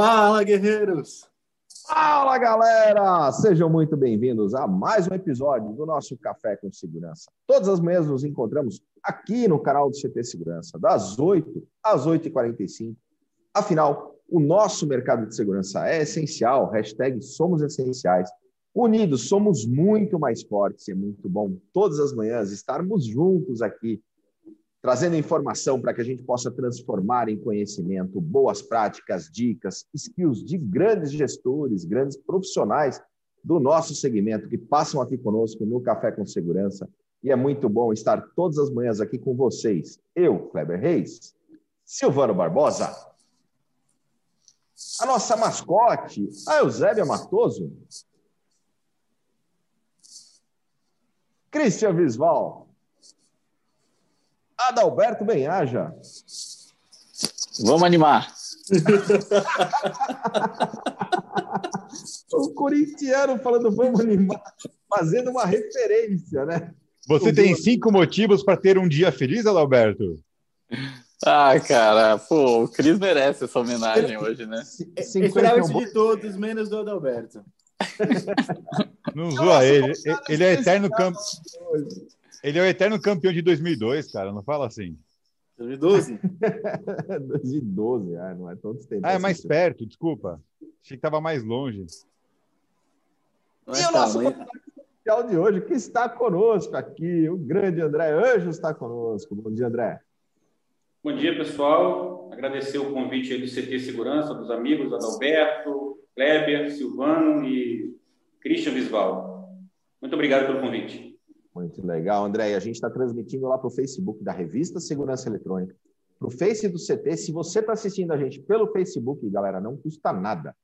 Fala, guerreiros! Fala, galera! Sejam muito bem-vindos a mais um episódio do nosso Café com Segurança. Todas as manhãs nos encontramos aqui no canal do CT Segurança, das 8 às 8h45. Afinal, o nosso mercado de segurança é essencial, hashtag somos essenciais. Unidos, somos muito mais fortes é muito bom todas as manhãs estarmos juntos aqui trazendo informação para que a gente possa transformar em conhecimento boas práticas, dicas, skills de grandes gestores, grandes profissionais do nosso segmento que passam aqui conosco no Café com Segurança. E é muito bom estar todas as manhãs aqui com vocês. Eu, Kleber Reis, Silvano Barbosa, a nossa mascote, a Eusébia Matoso, Christian Visval, Adalberto Benhaja. Vamos animar. o corintiano falando vamos animar, fazendo uma referência, né? Você tem cinco motivos para ter um dia feliz, Adalberto? Ah, cara, pô, o Cris merece essa homenagem hoje, né? Esperava isso de todos, menos do Adalberto. Não zoa ele. Ele é eterno campo. Ele é o eterno campeão de 2002, cara. Não fala assim. 2012? 2012, ah, não é tanto tempo. Ah, é mais assim. perto, desculpa. Achei que estava mais longe. e o nosso oficial de hoje, que está conosco aqui, o grande André Anjos está conosco. Bom dia, André. Bom dia, pessoal. Agradecer o convite do CT Segurança, dos amigos Adalberto, Kleber, Silvano e Christian Visval. Muito obrigado pelo convite. Muito legal, André. A gente está transmitindo lá para o Facebook da Revista Segurança Eletrônica, para o Face do CT. Se você está assistindo a gente pelo Facebook, galera, não custa nada.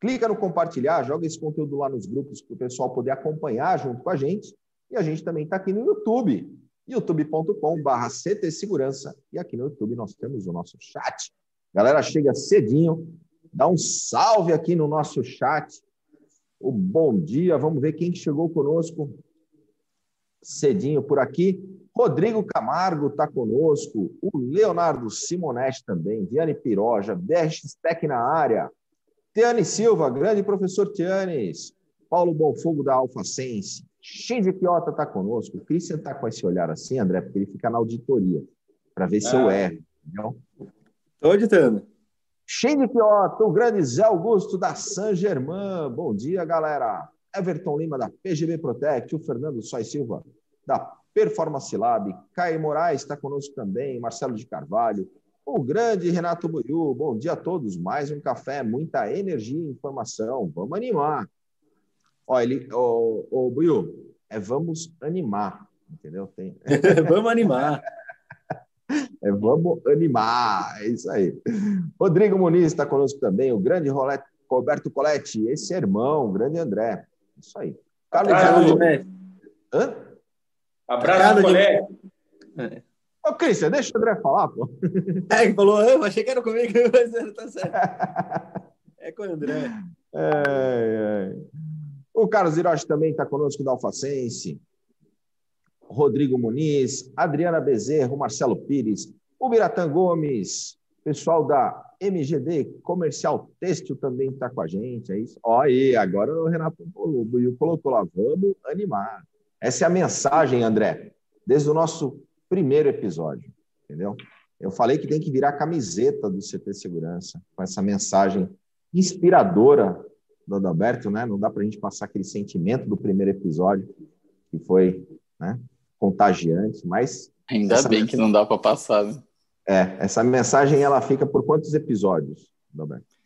Clica no compartilhar, joga esse conteúdo lá nos grupos para o pessoal poder acompanhar junto com a gente. E a gente também está aqui no YouTube, youtube.com.br CT Segurança. E aqui no YouTube nós temos o nosso chat. Galera, chega cedinho, dá um salve aqui no nosso chat. O bom dia, vamos ver quem chegou conosco cedinho por aqui. Rodrigo Camargo está conosco, o Leonardo Simonetti também, Diane Piroja, BRX Tech na área, Tiane Silva, grande professor Tianes, Paulo Bonfogo da Alfa Sense, Shinji Kiota está conosco, o Christian está com esse olhar assim, André, porque ele fica na auditoria, para ver se eu ah. erro. Estou auditando. Shinji Kiota, o grande Zé Augusto da San Germain, bom dia, galera. Everton Lima da PGB Protect, o Fernando Sois Silva da Performance Lab, Caio Moraes está conosco também, Marcelo de Carvalho, o grande Renato Buiu, bom dia a todos, mais um café, muita energia e informação, vamos animar. Ó, ele, o, o Buiu, é vamos animar, entendeu? Tem... vamos animar. É, vamos animar, é isso aí. Rodrigo Muniz está conosco também, o grande Roberto Coletti, esse é irmão, o grande André. Isso aí. Carlos Abraço, Hã? Abraço, colega. É. Ô, Cristian, deixa o André falar, pô. É, ele falou, eu achei que era comigo, mas tá certo. É com o André. É, é. O Carlos Hiroshi também está conosco da Alfacense. Rodrigo Muniz, Adriana Bezerro, Marcelo Pires, o Biratã Gomes, pessoal da MGD Comercial Têxtil também está com a gente. É isso? Ó, aí, agora o Renato colocou lá, vamos animar. Essa é a mensagem, André, desde o nosso primeiro episódio, entendeu? Eu falei que tem que virar camiseta do CT Segurança, com essa mensagem inspiradora do Adalberto, né? Não dá para a gente passar aquele sentimento do primeiro episódio, que foi né, contagiante, mas. Ainda bem mensagem... que não dá para passar, né? É, essa mensagem ela fica por quantos episódios, Roberto?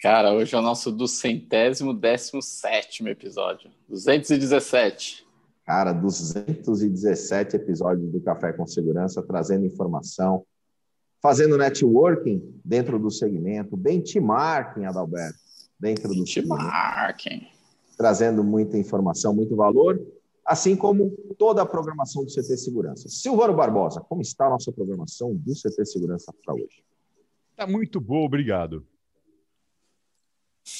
Cara, hoje é o nosso do centésimo décimo sétimo episódio. 217. Cara, 217 episódios do Café com Segurança, trazendo informação, fazendo networking dentro do segmento, benchmarking, Adalberto, dentro do benchmarking. Trazendo muita informação, muito valor assim como toda a programação do CT Segurança. Silvano Barbosa, como está a nossa programação do CT Segurança para hoje? Está muito boa, obrigado.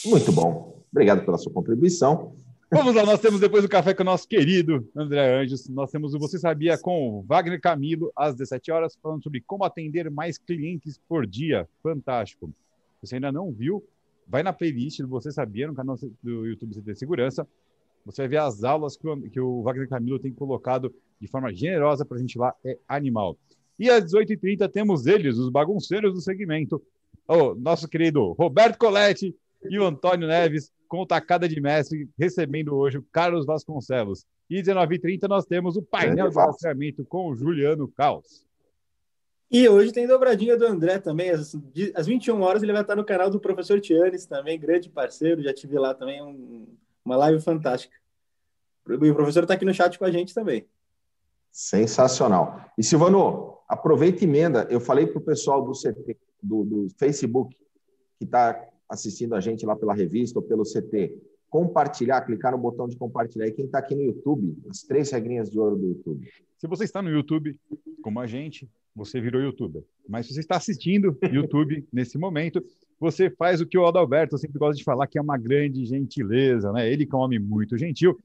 Muito bom. Obrigado pela sua contribuição. Vamos lá, nós temos depois o café com o nosso querido André Anjos. Nós temos o Você Sabia com Wagner Camilo, às 17 horas, falando sobre como atender mais clientes por dia. Fantástico. Se você ainda não viu, vai na playlist do Você Sabia, no canal do YouTube CT Segurança. Você vai ver as aulas que o, que o Wagner Camilo tem colocado de forma generosa para a gente lá. É animal. E às 18h30 temos eles, os bagunceiros do segmento. O nosso querido Roberto Coletti e o Antônio Neves, com tacada de mestre, recebendo hoje o Carlos Vasconcelos. E às 19h30 nós temos o painel de rastreamento com o Juliano Caos. E hoje tem dobradinha do André também. Às, às 21 horas ele vai estar no canal do professor Tianes também, grande parceiro. Já tive lá também um, uma live fantástica. E o professor está aqui no chat com a gente também. Sensacional. E Silvano, aproveita e emenda. Eu falei para o pessoal do, CT, do, do Facebook que está assistindo a gente lá pela revista ou pelo CT, compartilhar, clicar no botão de compartilhar. E quem está aqui no YouTube, as três regrinhas de ouro do YouTube. Se você está no YouTube, como a gente, você virou youtuber. Mas se você está assistindo YouTube nesse momento, você faz o que o Adalberto sempre gosta de falar, que é uma grande gentileza, né? Ele que é um homem muito gentil.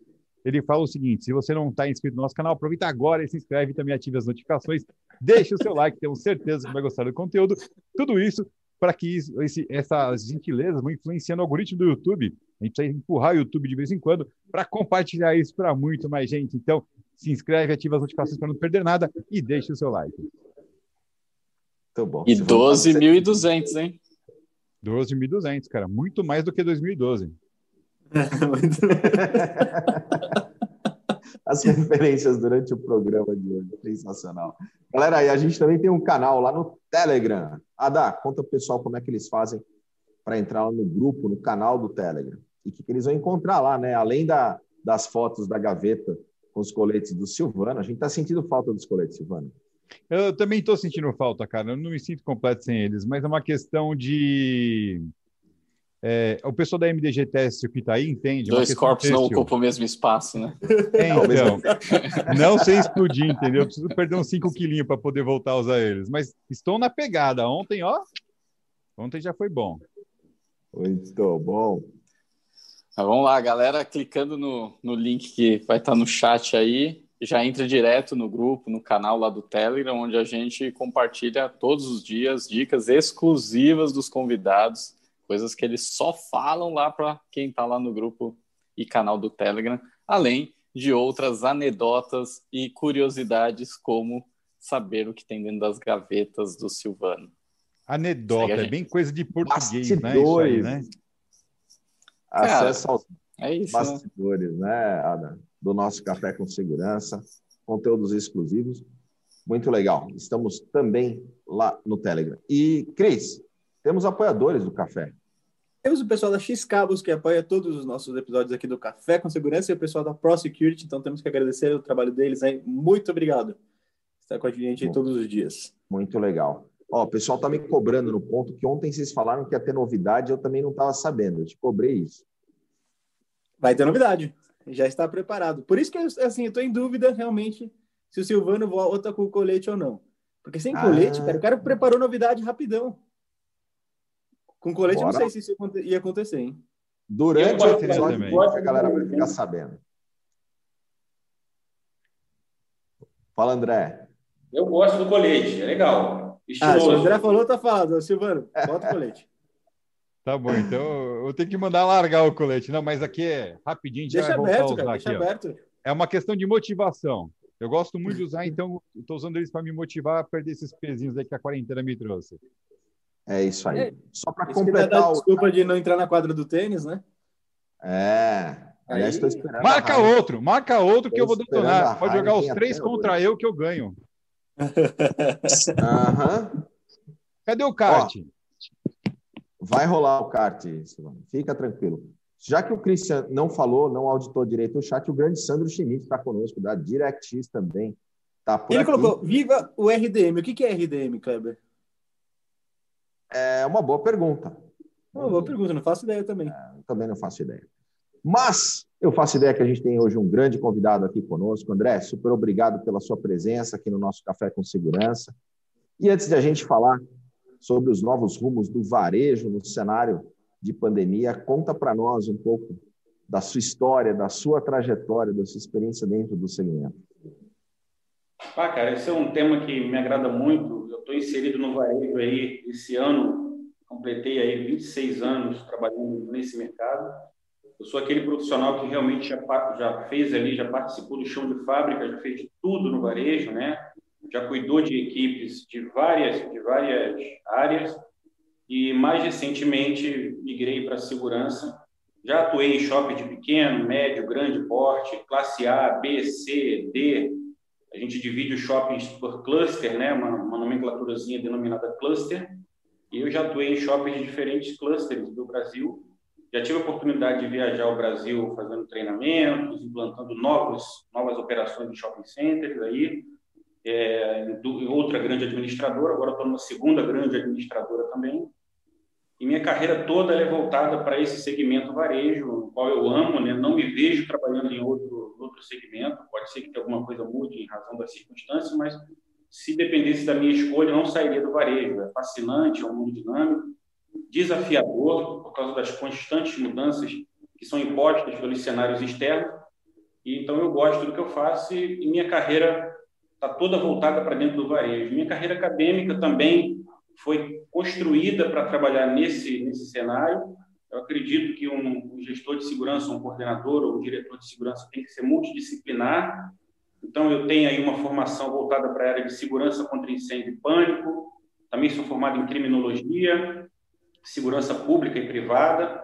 Ele fala o seguinte: se você não está inscrito no nosso canal, aproveita agora e se inscreve também ative as notificações. Deixe o seu like, temos certeza que vai gostar do conteúdo. Tudo isso para que isso, esse, essas gentilezas vão influenciando o algoritmo do YouTube. A gente precisa empurrar o YouTube de vez em quando para compartilhar isso para muito mais gente. Então, se inscreve, ativa as notificações para não perder nada e deixe o seu like. Muito bom. E 12.200, hein? 12.200, cara. Muito mais do que 2012. As referências durante o programa de hoje. Sensacional. Galera, aí a gente também tem um canal lá no Telegram. Adá, conta pro pessoal como é que eles fazem para entrar lá no grupo, no canal do Telegram. E o que, que eles vão encontrar lá, né? Além da, das fotos da gaveta com os coletes do Silvano, a gente está sentindo falta dos coletes, Silvano. Eu também estou sentindo falta, cara. Eu não me sinto completo sem eles, mas é uma questão de. É, o pessoal da MDG Teste que está aí entende. É Dois corpos não ocupam o mesmo espaço, né? É, então, não sei explodir, entendeu? Eu preciso perder uns 5 quilinhos para poder voltar a usar eles. Mas estou na pegada. Ontem, ó. Ontem já foi bom. Muito bom. Mas vamos lá, galera, clicando no, no link que vai estar no chat aí, já entra direto no grupo, no canal lá do Telegram, onde a gente compartilha todos os dias dicas exclusivas dos convidados, coisas que eles só falam lá para quem está lá no grupo e canal do Telegram, além de outras anedotas e curiosidades, como saber o que tem dentro das gavetas do Silvano. Anedota, é bem coisa de português, né? Isso aí, né? Acesso aos é isso, né? bastidores, né, né Adam? Do nosso Café com Segurança, conteúdos exclusivos. Muito legal. Estamos também lá no Telegram. E, Cris, temos apoiadores do café. Temos o pessoal da X Cabos que apoia todos os nossos episódios aqui do Café com Segurança e o pessoal da ProSecurity, então temos que agradecer o trabalho deles aí. Muito obrigado. Está com a gente aí todos os dias. Muito legal. Ó, o pessoal tá me cobrando no ponto que ontem vocês falaram que ia ter novidade, eu também não estava sabendo. Eu te cobrei isso. Vai ter novidade já está preparado. Por isso que, assim, eu estou em dúvida realmente se o Silvano volta com o colete ou não. Porque sem colete, ah. cara, o cara preparou novidade rapidão. Com colete, Bora. eu não sei se isso ia acontecer, hein? Durante o episódio, a galera vai ficar sabendo. Fala, André. Eu gosto do colete, é legal. Estiloso. Ah, se o André falou, tá falado. Silvano, bota o colete. Tá bom, então eu tenho que mandar largar o colete. Não, mas aqui é rapidinho. Deixa aberto, cara, deixa aqui, aberto. É uma questão de motivação. Eu gosto muito de usar, então estou usando eles para me motivar a perder esses pezinhos aí que a quarentena me trouxe. É isso aí. É, Só para completar. O... Desculpa de não entrar na quadra do tênis, né? É. Aliás, estou esperando. Marca outro, marca outro que eu vou detonar. Pode jogar os três contra hoje. eu que eu ganho. Aham. Cadê o kart? Ó, Vai rolar o kart, Silvano. Fica tranquilo. Já que o Christian não falou, não auditou direito o chat, o grande Sandro Schmidt está conosco, da DirectX também. Tá por Ele aqui. colocou, viva o RDM. O que é RDM, Kleber? É uma boa pergunta. Uma boa pergunta, não faço ideia também. É, também não faço ideia. Mas eu faço ideia que a gente tem hoje um grande convidado aqui conosco. André, super obrigado pela sua presença aqui no nosso Café com Segurança. E antes de a gente falar sobre os novos rumos do varejo no cenário de pandemia. Conta para nós um pouco da sua história, da sua trajetória, da sua experiência dentro do segmento. Ah, cara, esse é um tema que me agrada muito. Eu estou inserido no varejo aí esse ano completei aí 26 anos trabalhando nesse mercado. Eu sou aquele profissional que realmente já, já fez ali, já participou do chão de fábrica, já fez de tudo no varejo, né? Já cuidou de equipes de várias, de várias áreas e mais recentemente migrei para segurança. Já atuei em shopping de pequeno, médio, grande porte, classe A, B, C, D. A gente divide os shoppings por cluster, né? Uma, uma nomenclaturazinha denominada cluster. E eu já atuei em shoppings de diferentes clusters do Brasil já tive a oportunidade de viajar ao Brasil fazendo treinamentos, implantando novos, novas operações de shopping centers aí, é, do, outra grande administradora, agora estou numa segunda grande administradora também. E minha carreira toda é voltada para esse segmento varejo, o qual eu amo, né? não me vejo trabalhando em outro, outro segmento, pode ser que alguma coisa mude em razão das circunstâncias, mas se dependesse da minha escolha, eu não sairia do varejo. É fascinante, é um mundo dinâmico, desafiador por causa das constantes mudanças que são impostas pelos cenários externos. E então eu gosto do que eu faço e, e minha carreira está toda voltada para dentro do varejo. Minha carreira acadêmica também foi construída para trabalhar nesse nesse cenário. Eu acredito que um, um gestor de segurança, um coordenador ou um diretor de segurança tem que ser multidisciplinar. Então eu tenho aí uma formação voltada para a área de segurança contra incêndio e pânico. Também sou formado em criminologia, segurança pública e privada.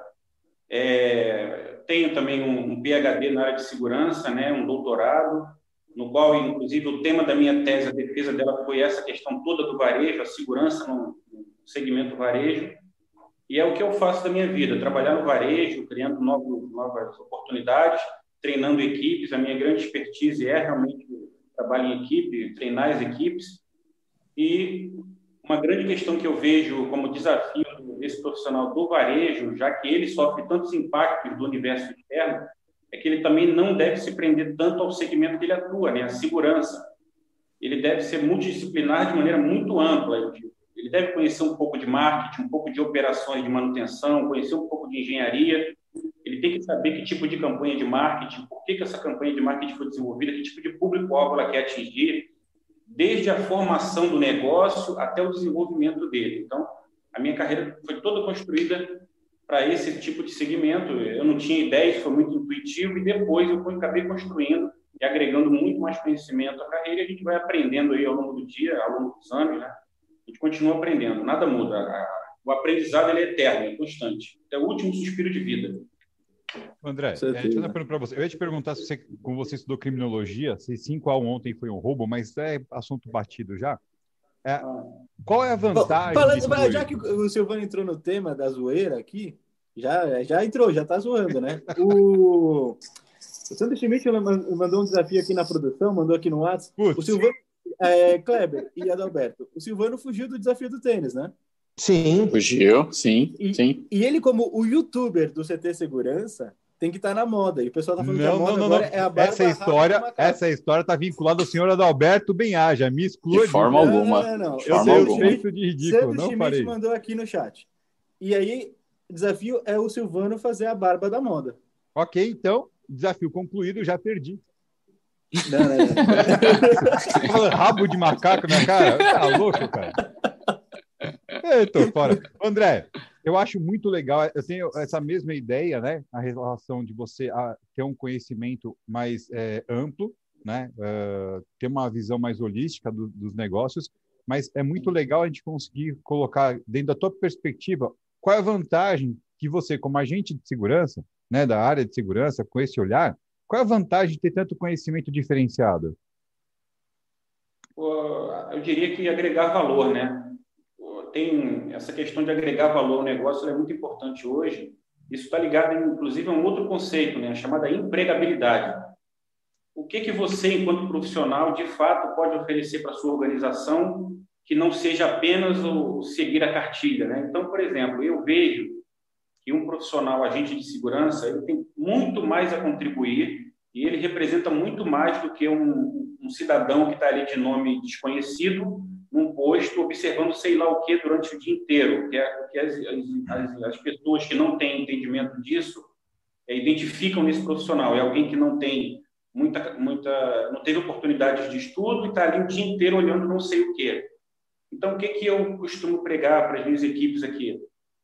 É, tenho também um, um, PhD na área de segurança, né, um doutorado, no qual, inclusive, o tema da minha tese, a defesa dela foi essa questão toda do varejo, a segurança no, segmento varejo. E é o que eu faço da minha vida, trabalhar no varejo, criando novos, novas oportunidades, treinando equipes. A minha grande expertise é realmente trabalho em equipe, treinar as equipes. E uma grande questão que eu vejo como desafio desse profissional do varejo, já que ele sofre tantos impactos do universo externo, é que ele também não deve se prender tanto ao segmento que ele atua, né, a segurança. Ele deve ser multidisciplinar de maneira muito ampla. Ele deve conhecer um pouco de marketing, um pouco de operações de manutenção, conhecer um pouco de engenharia. Ele tem que saber que tipo de campanha de marketing, por que, que essa campanha de marketing foi desenvolvida, que tipo de público-alvo ela quer atingir, desde a formação do negócio até o desenvolvimento dele. Então, a minha carreira foi toda construída para esse tipo de segmento. Eu não tinha ideias, foi muito intuitivo e depois eu acabei construindo e agregando muito mais conhecimento à carreira. E a gente vai aprendendo aí ao longo do dia, ao longo dos anos, né? A gente continua aprendendo, nada muda. O aprendizado ele é eterno, é constante. É o último suspiro de vida. André, é, deixa eu para você. Eu ia te perguntar se você, como você estudou criminologia, se 5 a 1 ontem foi um roubo, mas é assunto batido já. É, qual é a vantagem? Falando, já que o Silvano entrou no tema da zoeira aqui, já, já entrou, já tá zoando, né? O, o Sandro Schmidt mandou um desafio aqui na produção, mandou aqui no WhatsApp. Putz. O Silvano, é, Kleber e Adalberto, o Silvano fugiu do desafio do tênis, né? Sim. Fugiu, sim, e, sim. E ele, como o youtuber do CT Segurança, tem que estar tá na moda. E o pessoal tá falando não, que a moda não, não, agora é a barba Essa história, essa história tá vinculada ao senhor Adalberto Benhaja. Me exclua. De forma não, alguma. Não, não, não. Eu sei o feito de ridículo, Sandro não mandou aqui no chat. E aí, o desafio é o Silvano fazer a barba da moda. Ok, então, desafio concluído, já perdi. Não, não, não. Rabo de macaco na cara? Tá louco, cara? Fora. André, eu acho muito legal, eu tenho essa mesma ideia, né? A relação de você ter um conhecimento mais é, amplo, né? Uh, ter uma visão mais holística do, dos negócios, mas é muito legal a gente conseguir colocar dentro da tua perspectiva qual é a vantagem que você, como agente de segurança, né, da área de segurança, com esse olhar, qual é a vantagem de ter tanto conhecimento diferenciado? Eu diria que agregar valor, né? Tem essa questão de agregar valor ao negócio é muito importante hoje. Isso está ligado, inclusive, a um outro conceito, né, a chamada empregabilidade. O que, que você, enquanto profissional, de fato pode oferecer para a sua organização que não seja apenas o seguir a cartilha? Né? Então, por exemplo, eu vejo que um profissional agente de segurança ele tem muito mais a contribuir e ele representa muito mais do que um, um cidadão que está ali de nome desconhecido num posto observando sei lá o que durante o dia inteiro, que é que as, as, as pessoas que não têm entendimento disso é, identificam nesse profissional. É alguém que não tem muita, muita, não teve oportunidades de estudo e está ali o dia inteiro olhando não sei o que. Então, o que, que eu costumo pregar para as minhas equipes aqui?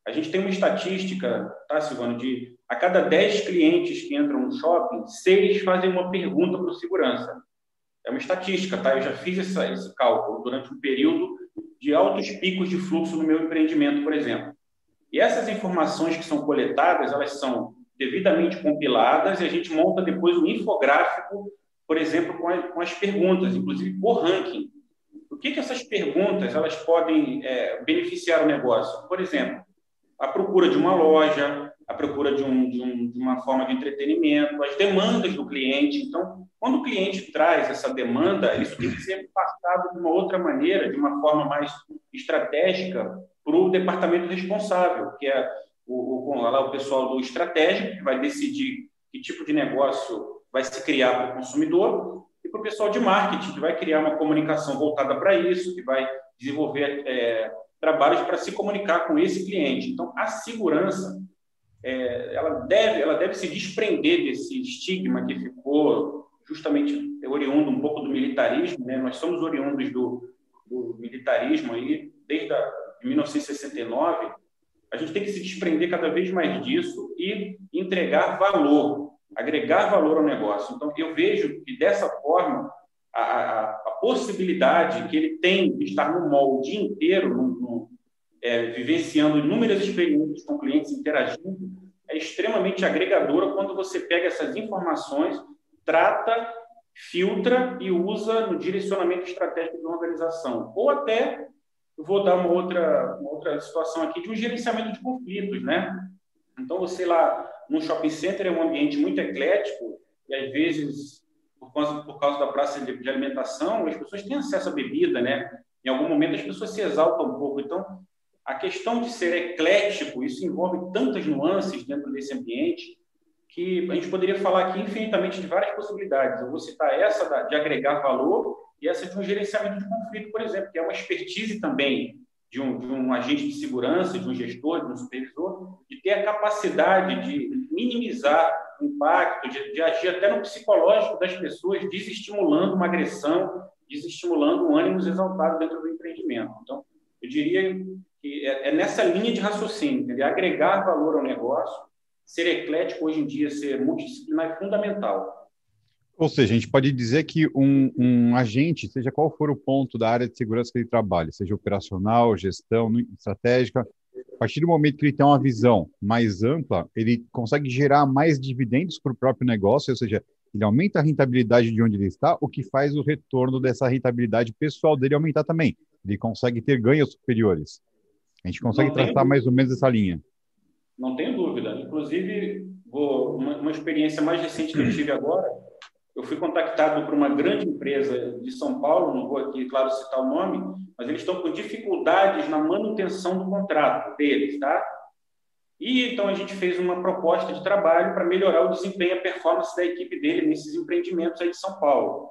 A gente tem uma estatística, tá, Silvano, de a cada 10 clientes que entram no shopping, seis fazem uma pergunta para o segurança. É uma estatística, tá? Eu já fiz essa, esse cálculo durante um período de altos picos de fluxo no meu empreendimento, por exemplo. E essas informações que são coletadas, elas são devidamente compiladas e a gente monta depois um infográfico, por exemplo, com, a, com as perguntas, inclusive por ranking. O que, que essas perguntas elas podem é, beneficiar o negócio? Por exemplo, a procura de uma loja, a procura de, um, de, um, de, uma forma de entretenimento, as demandas do cliente. Então, quando o cliente traz essa demanda, isso tem que ser passado de uma outra maneira, de uma forma mais estratégica para o departamento responsável, que é o, o, lá, o pessoal do estratégico, que vai decidir que tipo de negócio vai se criar para o consumidor, e para o pessoal de marketing, que vai criar uma comunicação voltada para isso, que vai desenvolver é, trabalhos para se comunicar com esse cliente. Então, a segurança é, ela, deve, ela deve se desprender desse estigma que ficou justamente oriundo um pouco do militarismo. Né? Nós somos oriundos do, do militarismo aí desde a, de 1969. A gente tem que se desprender cada vez mais disso e entregar valor, agregar valor ao negócio. Então, eu vejo que dessa forma a, a, a possibilidade que ele tem de estar no dia inteiro, no, no, é, vivenciando inúmeras experiências com clientes, interagindo, é extremamente agregadora quando você pega essas informações, trata, filtra e usa no direcionamento estratégico de uma organização. Ou até, vou dar uma outra, uma outra situação aqui, de um gerenciamento de conflitos, né? Então, você lá no shopping center é um ambiente muito eclético e, às vezes, por causa, por causa da praça de, de alimentação, as pessoas têm acesso à bebida, né? Em algum momento as pessoas se exaltam um pouco. Então, a questão de ser eclético, isso envolve tantas nuances dentro desse ambiente que a gente poderia falar aqui infinitamente de várias possibilidades. Eu vou citar essa de agregar valor e essa de um gerenciamento de conflito, por exemplo, que é uma expertise também de um, de um agente de segurança, de um gestor, de um supervisor, de ter a capacidade de minimizar o impacto, de, de agir até no psicológico das pessoas, desestimulando uma agressão, desestimulando um ânimo exaltado dentro do empreendimento. Então, eu diria é, é nessa linha de raciocínio, de agregar valor ao negócio, ser eclético hoje em dia, ser multidisciplinar é fundamental. Ou seja, a gente pode dizer que um, um, agente, seja qual for o ponto da área de segurança que ele trabalha, seja operacional, gestão, estratégica, a partir do momento que ele tem uma visão mais ampla, ele consegue gerar mais dividendos para o próprio negócio, ou seja, ele aumenta a rentabilidade de onde ele está, o que faz o retorno dessa rentabilidade pessoal dele aumentar também. Ele consegue ter ganhos superiores. A gente consegue Não traçar mais ou menos essa linha. Não tenho dúvida. Inclusive, vou, uma, uma experiência mais recente que eu tive agora, eu fui contactado por uma grande empresa de São Paulo, não vou aqui, claro, citar o nome, mas eles estão com dificuldades na manutenção do contrato deles, tá? E então a gente fez uma proposta de trabalho para melhorar o desempenho e a performance da equipe dele nesses empreendimentos aí de São Paulo.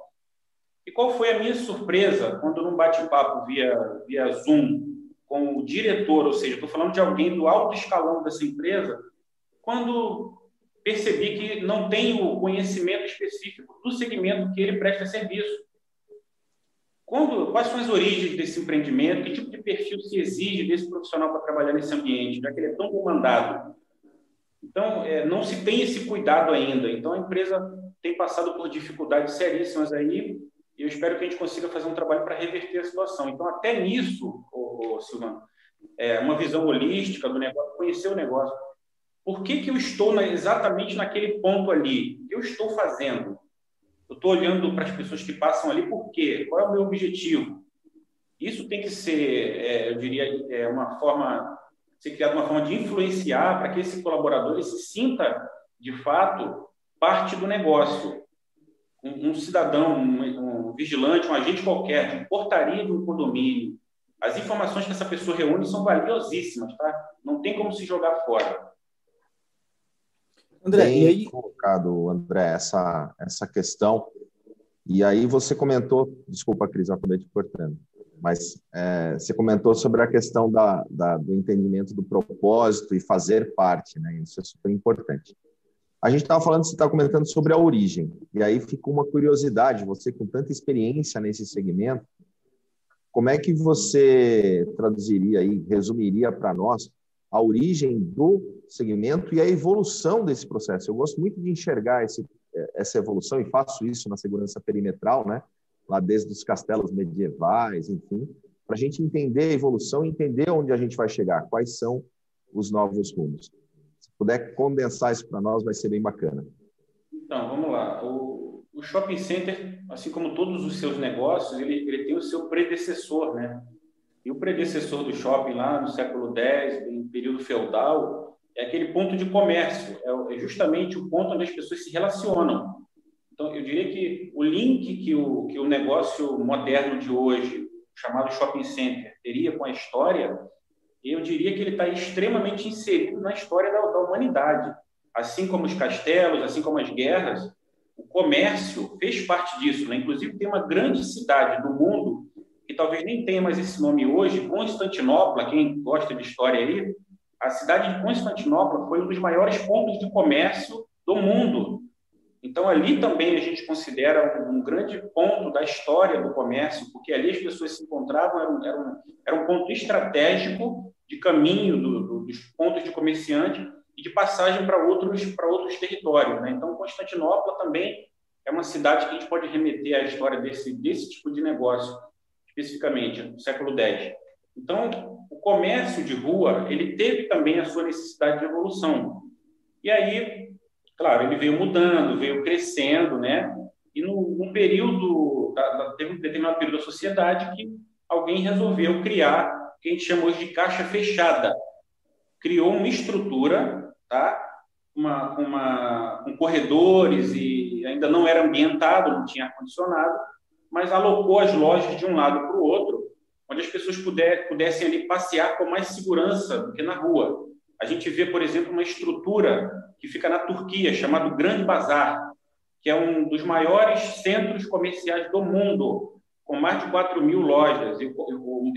E qual foi a minha surpresa quando num bate-papo via, via Zoom com o diretor, ou seja, estou falando de alguém do alto escalão dessa empresa, quando percebi que não tem o conhecimento específico do segmento que ele presta serviço. Quando, quais são as origens desse empreendimento? Que tipo de perfil se exige desse profissional para trabalhar nesse ambiente, já que ele é tão comandado? Então, é, não se tem esse cuidado ainda. Então, a empresa tem passado por dificuldades seríssimas aí e eu espero que a gente consiga fazer um trabalho para reverter a situação. Então, até nisso, Silvano, é, uma visão holística do negócio, conhecer o negócio. Por que, que eu estou na, exatamente naquele ponto ali? O que eu estou fazendo? Eu estou olhando para as pessoas que passam ali por quê? Qual é o meu objetivo? Isso tem que ser, é, eu diria, é uma forma, ser criada uma forma de influenciar para que esse colaborador se sinta, de fato, parte do negócio. Um, um cidadão, um, um, vigilante, um agente qualquer, de portaria de um condomínio, as informações que essa pessoa reúne são valiosíssimas, tá? Não tem como se jogar fora. André, Bem e aí... colocado, André, essa, essa questão. E aí você comentou, desculpa, Cris, eu acabei te cortando, mas é, você comentou sobre a questão da, da, do entendimento do propósito e fazer parte, né? Isso é super importante. A gente estava falando, você estava comentando sobre a origem, e aí ficou uma curiosidade, você com tanta experiência nesse segmento, como é que você traduziria aí, resumiria para nós a origem do segmento e a evolução desse processo. Eu gosto muito de enxergar esse, essa evolução e faço isso na segurança perimetral, né? lá desde os castelos medievais, enfim, para a gente entender a evolução e entender onde a gente vai chegar, quais são os novos rumos. Se puder condensar isso para nós, vai ser bem bacana. Então, vamos lá. O, o shopping center, assim como todos os seus negócios, ele, ele tem o seu predecessor, né? E o predecessor do shopping lá no século X, em período feudal, é aquele ponto de comércio, é, é justamente o ponto onde as pessoas se relacionam. Então, eu diria que o link que o, que o negócio moderno de hoje, chamado shopping center, teria com a história, eu diria que ele está extremamente inserido na história da, da humanidade. Assim como os castelos, assim como as guerras, o comércio fez parte disso. Né? Inclusive, tem uma grande cidade do mundo, que talvez nem tenha mais esse nome hoje, Constantinopla, quem gosta de história aí, a cidade de Constantinopla foi um dos maiores pontos de comércio do mundo. Então, ali também a gente considera um, grande ponto da história do comércio, porque ali as pessoas se encontravam, era um, era um, era um ponto estratégico de caminho do, do, dos pontos de comerciante e de passagem para outros, outros territórios. Né? Então, Constantinopla também é uma cidade que a gente pode remeter à história desse, desse tipo de negócio, especificamente, no século X. Então, o comércio de rua ele teve também a sua necessidade de evolução. E aí, Claro, ele veio mudando, veio crescendo, né? E no, no período, da, da, teve um determinado período da sociedade que alguém resolveu criar o que a gente chama hoje de caixa fechada. Criou uma estrutura, tá? Uma, uma, com corredores e ainda não era ambientado, não tinha ar-condicionado, mas alocou as lojas de um lado para o outro, onde as pessoas puder, pudessem ali passear com mais segurança do que na rua. A gente vê, por exemplo, uma estrutura que fica na Turquia, chamado Grande Bazar, que é um dos maiores centros comerciais do mundo, com mais de 4 mil lojas. E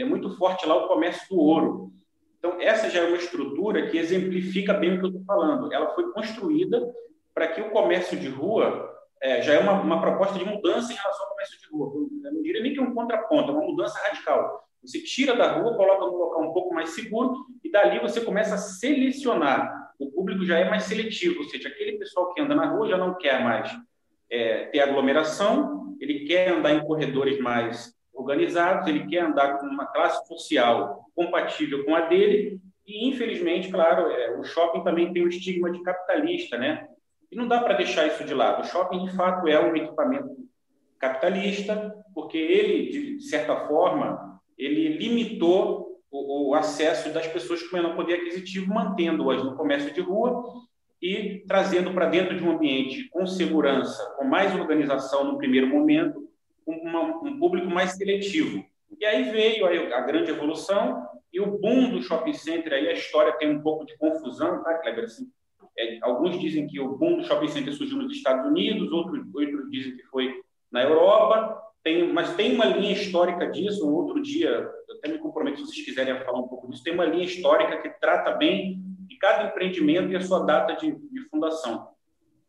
é muito forte lá o comércio do ouro. Então, essa já é uma estrutura que exemplifica bem o que eu estou falando. Ela foi construída para que o comércio de rua é, já é uma, uma, proposta de mudança em relação ao comércio de rua. Eu não diria nem que é um contraponto, é uma mudança radical. Você tira da rua, coloca num local um pouco mais seguro e dali você começa a selecionar. O público já é mais seletivo, ou seja, aquele pessoal que anda na rua já não quer mais é, ter aglomeração, ele quer andar em corredores mais organizados, ele quer andar com uma classe social compatível com a dele e, infelizmente, claro, é, o shopping também tem o estigma de capitalista, né? E não dá para deixar isso de lado. O shopping, de fato, é um equipamento capitalista, porque ele, de certa forma, ele limitou o, o acesso das pessoas com menor poder aquisitivo, mantendo-as no comércio de rua e trazendo para dentro de um ambiente com segurança, com mais organização no primeiro momento, uma, um público mais seletivo. E aí veio a, a, grande evolução e o boom do shopping center. Aí a história tem um pouco de confusão, tá, Kleber? Assim, é, alguns dizem que o boom do shopping center surgiu nos Estados Unidos, outros, outros dizem que foi na Europa. Tem, mas tem uma linha histórica disso. Um outro dia, eu até me comprometo, se vocês quiserem falar um pouco disso, tem uma linha histórica que trata bem de cada empreendimento e a sua data de, de fundação.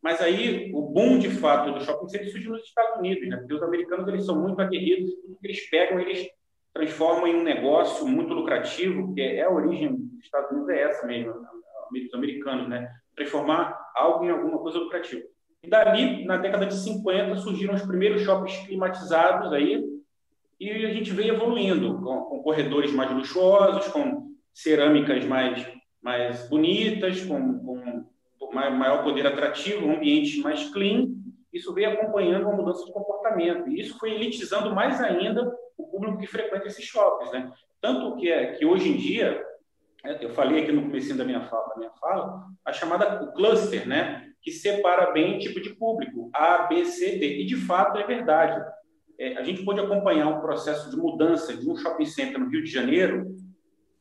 Mas aí, o boom, de fato, do shopping center surgiu nos Estados Unidos, né? Porque os americanos, eles são muito aguerridos, eles pegam, eles transformam em um negócio muito lucrativo, porque é a origem dos Estados Unidos é essa mesmo, os americanos, né? Transformar algo em alguma coisa lucrativa. E dali, na década de 50, surgiram os primeiros shoppings climatizados aí, e a gente veio evoluindo, com, com corredores mais luxuosos, com cerâmicas mais, mais bonitas, com, com maior poder atrativo, ambientes mais clean. Isso veio acompanhando uma mudança de comportamento. E isso foi elitizando mais ainda o público que frequenta esses shoppings. Né? Tanto que, é, que hoje em dia, é, eu falei aqui no começo da minha fala, da minha fala a chamada cluster, né? que separa bem o tipo de público, A, B, C, D. E, de fato, é verdade. É, a gente pode acompanhar um processo de mudança de um shopping center no Rio de Janeiro,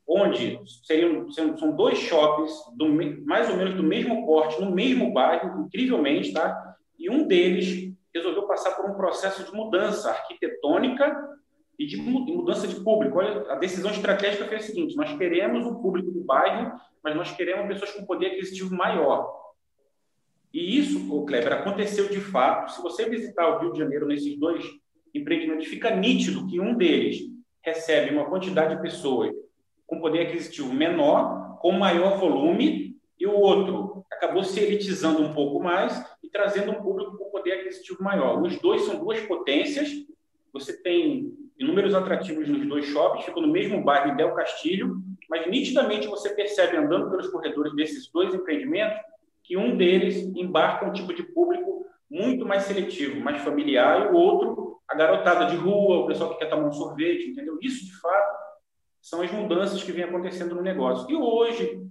onde seriam, são dois shoppings do, mais ou menos do mesmo porte, no mesmo bairro, incrivelmente, tá? E um deles resolveu passar por um processo de mudança arquitetônica e de mudança de público. Olha, a decisão estratégica foi a seguinte: nós queremos o público do bairro, mas nós queremos pessoas com poder aquisitivo maior. E isso, Kleber, aconteceu de fato. Se você visitar o Rio de Janeiro nesses dois empreendimentos, fica nítido que um deles recebe uma quantidade de pessoas com poder aquisitivo menor com maior volume e o outro acabou se elitizando um pouco mais e trazendo um público com poder aquisitivo maior. Os dois são duas potências. Você tem inúmeros atrativos nos dois shoppings, ficam no mesmo bairro, em Del Castilho, mas nitidamente você percebe, andando pelos corredores desses dois empreendimentos, que um deles embarca um tipo de público muito mais seletivo, mais familiar, e o outro, a garotada de rua, o pessoal que quer tomar um sorvete, entendeu? Isso, de fato, são as mudanças que vêm acontecendo no negócio. E hoje,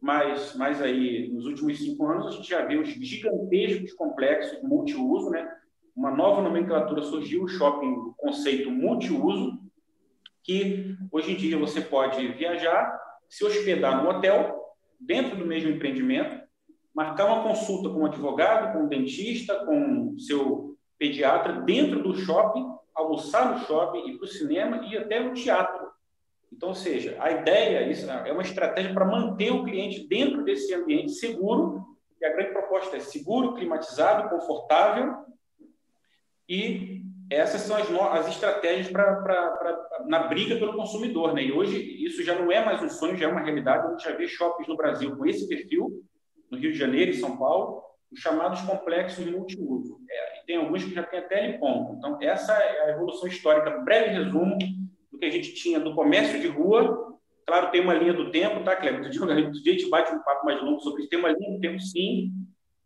mais, mais aí, nos últimos cinco anos, a gente já vê os gigantescos complexos multiuso, né? Uma nova nomenclatura surgiu, o shopping, o conceito multiuso, que hoje em dia você pode viajar, se hospedar no hotel, dentro do mesmo empreendimento, marcar uma consulta com um advogado, com um dentista, com seu pediatra dentro do shopping, almoçar no shopping, ir para o cinema e até o teatro. Então, ou seja, a ideia isso é uma estratégia para manter o cliente dentro desse ambiente seguro, e a grande proposta é seguro, climatizado, confortável, e essas são as, as estratégias pra, pra, pra, na briga pelo consumidor. Né? E hoje isso já não é mais um sonho, já é uma realidade. A gente já vê shoppings no Brasil com esse perfil, no Rio de Janeiro e São Paulo, os chamados complexos multiuso. É, tem alguns que já têm até ponto. Então, essa é a evolução histórica. Breve resumo que a gente tinha do comércio de rua. Claro, tem uma linha do tempo, tá, Cleber? Outro dia a gente bate um papo mais longo sobre isso. Tem uma linha do tempo, sim,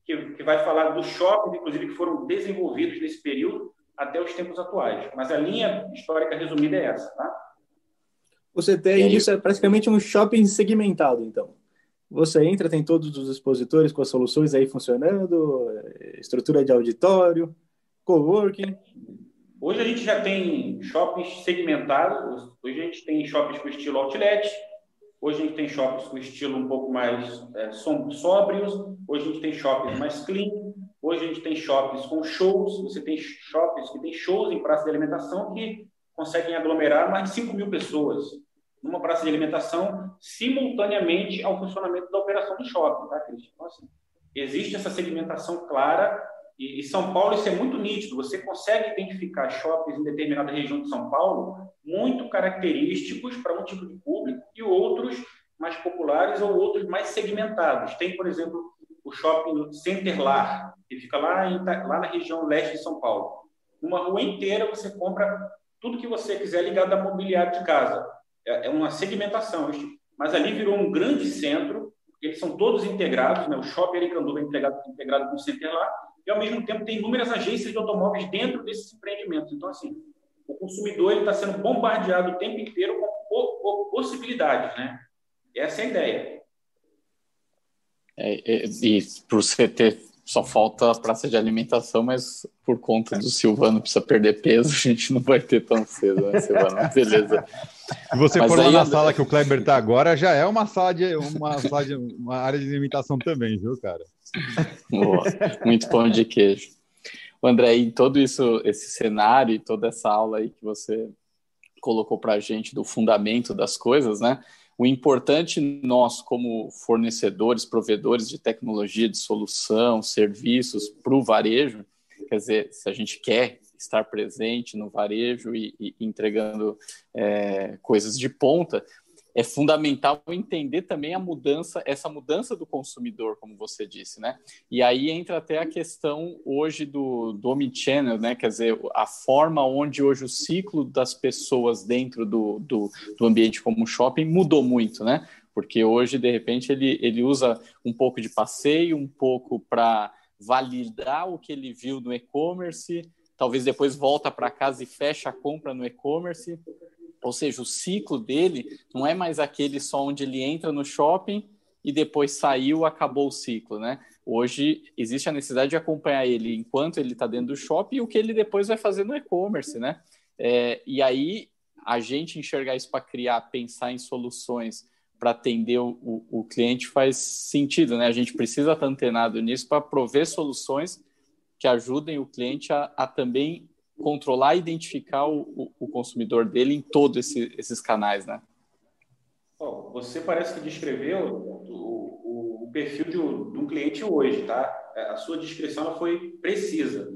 que, que vai falar dos shoppings, inclusive, que foram desenvolvidos nesse período até os tempos atuais. Mas a linha histórica resumida é essa, tá? Você tem isso é praticamente um shopping segmentado, então. Você entra, tem todos os expositores com as soluções aí funcionando, estrutura de auditório, coworking. Hoje a gente já tem shoppings segmentados, hoje a gente tem shoppings com estilo outlet, hoje a gente tem shoppings com estilo um pouco mais é, sóbrios, hoje a gente tem shoppings mais clean, hoje a gente tem shoppings com shows, você tem shoppings que tem shows em praça de alimentação que conseguem aglomerar mais de 5 mil pessoas numa praça de alimentação simultaneamente ao funcionamento da operação do shopping, tá, Cristian? Então, assim, existe essa segmentação clara e, e, São Paulo isso é muito nítido. Você consegue identificar shoppings em determinada região de São Paulo muito característicos para um tipo de público e outros mais populares ou outros mais segmentados. Tem, por exemplo, o shopping Centerlar, que fica lá, em, lá na região leste de São Paulo. Uma rua inteira você compra tudo que você quiser ligado a mobiliário de casa é, é uma segmentação, mas ali virou um grande centro, eles são todos integrados, né? o shopping Aricanduva é integrado, integrado com o Center lá, e ao mesmo tempo tem inúmeras agências de automóveis dentro desses empreendimentos. Então, assim, o consumidor está sendo bombardeado o tempo inteiro com possibilidades, né? Essa é a ideia. É, é, e para o CT só falta a praça de alimentação, mas por conta do Silvano precisa perder peso, a gente não vai ter tão cedo, né, Silvano? Beleza. Se você mas for lá na sala que o Kleber está agora, já é uma sala de uma, sala de, uma área de alimentação também, viu, cara? Boa. Muito pão de queijo. André, em todo isso, esse cenário e toda essa aula aí que você colocou para a gente do fundamento das coisas, né? O importante nós, como fornecedores, provedores de tecnologia, de solução, serviços para o varejo, quer dizer, se a gente quer estar presente no varejo e, e entregando é, coisas de ponta, é fundamental entender também a mudança, essa mudança do consumidor, como você disse, né? E aí entra até a questão hoje do, do omnichannel, né? Quer dizer, a forma onde hoje o ciclo das pessoas dentro do, do, do ambiente como shopping mudou muito, né? Porque hoje, de repente, ele, ele usa um pouco de passeio, um pouco para validar o que ele viu no e-commerce, talvez depois volta para casa e fecha a compra no e-commerce, ou seja, o ciclo dele não é mais aquele só onde ele entra no shopping e depois saiu, acabou o ciclo, né? Hoje existe a necessidade de acompanhar ele enquanto ele está dentro do shopping e o que ele depois vai fazer no e-commerce, né? É, e aí a gente enxergar isso para criar, pensar em soluções para atender o, o, cliente faz sentido, né? A gente precisa estar antenado nisso para prover soluções que ajudem o cliente a, a também controlar e identificar o, o, o consumidor dele em todos esse, esses canais, né? Bom, você parece que descreveu o, o perfil de um, de um, cliente hoje, tá? É, a sua descrição foi precisa.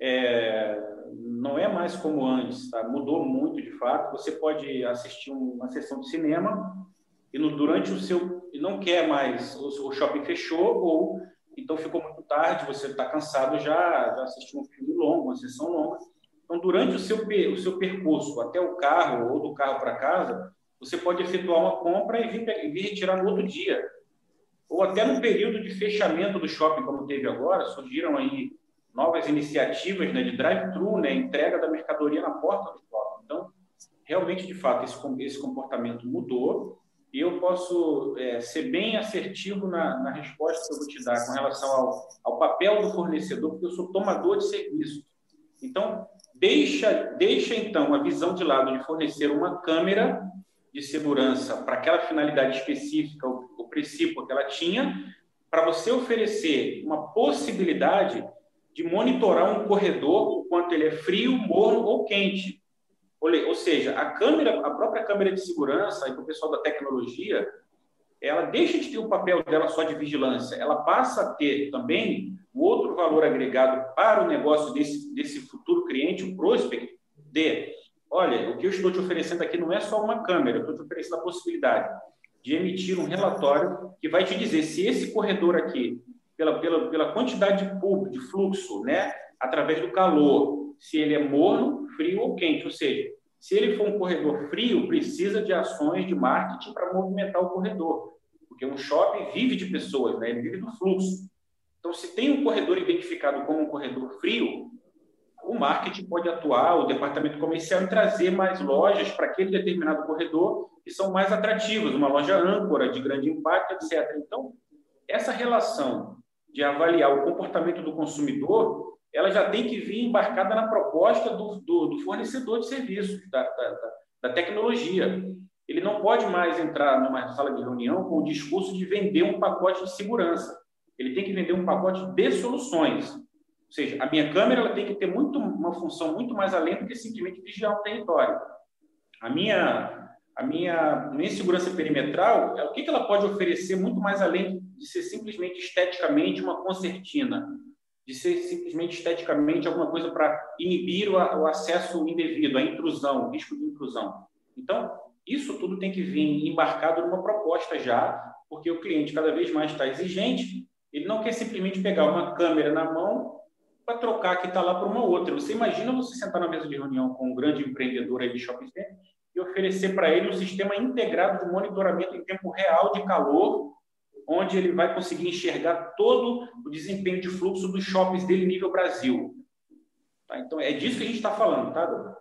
É, não é mais como antes, tá? Mudou muito de fato. Você pode assistir uma sessão de cinema e no, durante o seu e não quer mais o, o shopping fechou ou então ficou muito tarde, você está cansado já, já assistiu um filme longo, uma sessão longa. Então, durante o seu, o seu percurso até o carro ou do carro para casa, você pode efetuar uma compra e vir, vir retirar no outro dia. Ou até no período de fechamento do shopping, como teve agora, surgiram aí novas iniciativas né, de drive-thru, né, entrega da mercadoria na porta do shopping. Então, realmente, de fato, esse, esse comportamento mudou e eu posso é, ser bem assertivo na, na, resposta que eu vou te dar com relação ao, ao papel do fornecedor, porque eu sou tomador de serviço. Então, deixa, deixa então a visão de lado de fornecer uma câmera de segurança para aquela finalidade específica, o, o princípio que ela tinha, para você oferecer uma possibilidade de monitorar um corredor, quanto ele é frio, morno ou quente. Ou seja, a câmera, a própria câmera de segurança, e o pessoal da tecnologia, ela deixa de ter o papel dela só de vigilância, ela passa a ter também o outro valor agregado para o negócio desse, desse futuro cliente, o prospect, de, olha, o que eu estou te oferecendo aqui não é só uma câmera, eu estou te oferecendo a possibilidade de emitir um relatório que vai te dizer se esse corredor aqui, pela, pela, pela quantidade de público, de fluxo, né, através do calor, se ele é morno, frio ou quente. Ou seja, se ele for um corredor frio, precisa de ações de marketing para movimentar o corredor. Porque um shopping vive de pessoas, né? ele vive do fluxo. Então, se tem um corredor identificado como um corredor frio, o marketing pode atuar, o departamento comercial, em trazer mais lojas para aquele determinado corredor que são mais atrativas, uma loja âncora de grande impacto, etc. Então, essa relação de avaliar o comportamento do consumidor ela já tem que vir embarcada na proposta do, do, do fornecedor de serviços, da, da, da, tecnologia. Ele não pode mais entrar numa sala de reunião com o discurso de vender um pacote de segurança. Ele tem que vender um pacote de soluções. Ou seja, a minha câmera ela tem que ter muito, uma função muito mais além do que simplesmente vigiar o território. A minha, a minha, minha segurança perimetral, é o que, que ela pode oferecer muito mais além de ser simplesmente esteticamente uma concertina de ser simplesmente esteticamente alguma coisa para inibir o, acesso indevido, a intrusão, o risco de intrusão. Então, isso tudo tem que vir embarcado numa proposta já, porque o cliente cada vez mais está exigente, ele não quer simplesmente pegar uma câmera na mão para trocar que está lá para uma outra. Você imagina você sentar na mesa de reunião com um grande empreendedor aí de shopping center e oferecer para ele um sistema integrado de monitoramento em tempo real de calor onde ele vai conseguir enxergar todo o desempenho de fluxo dos shoppings dele nível Brasil. Tá? Então, é disso que a gente está falando, tá, Dom?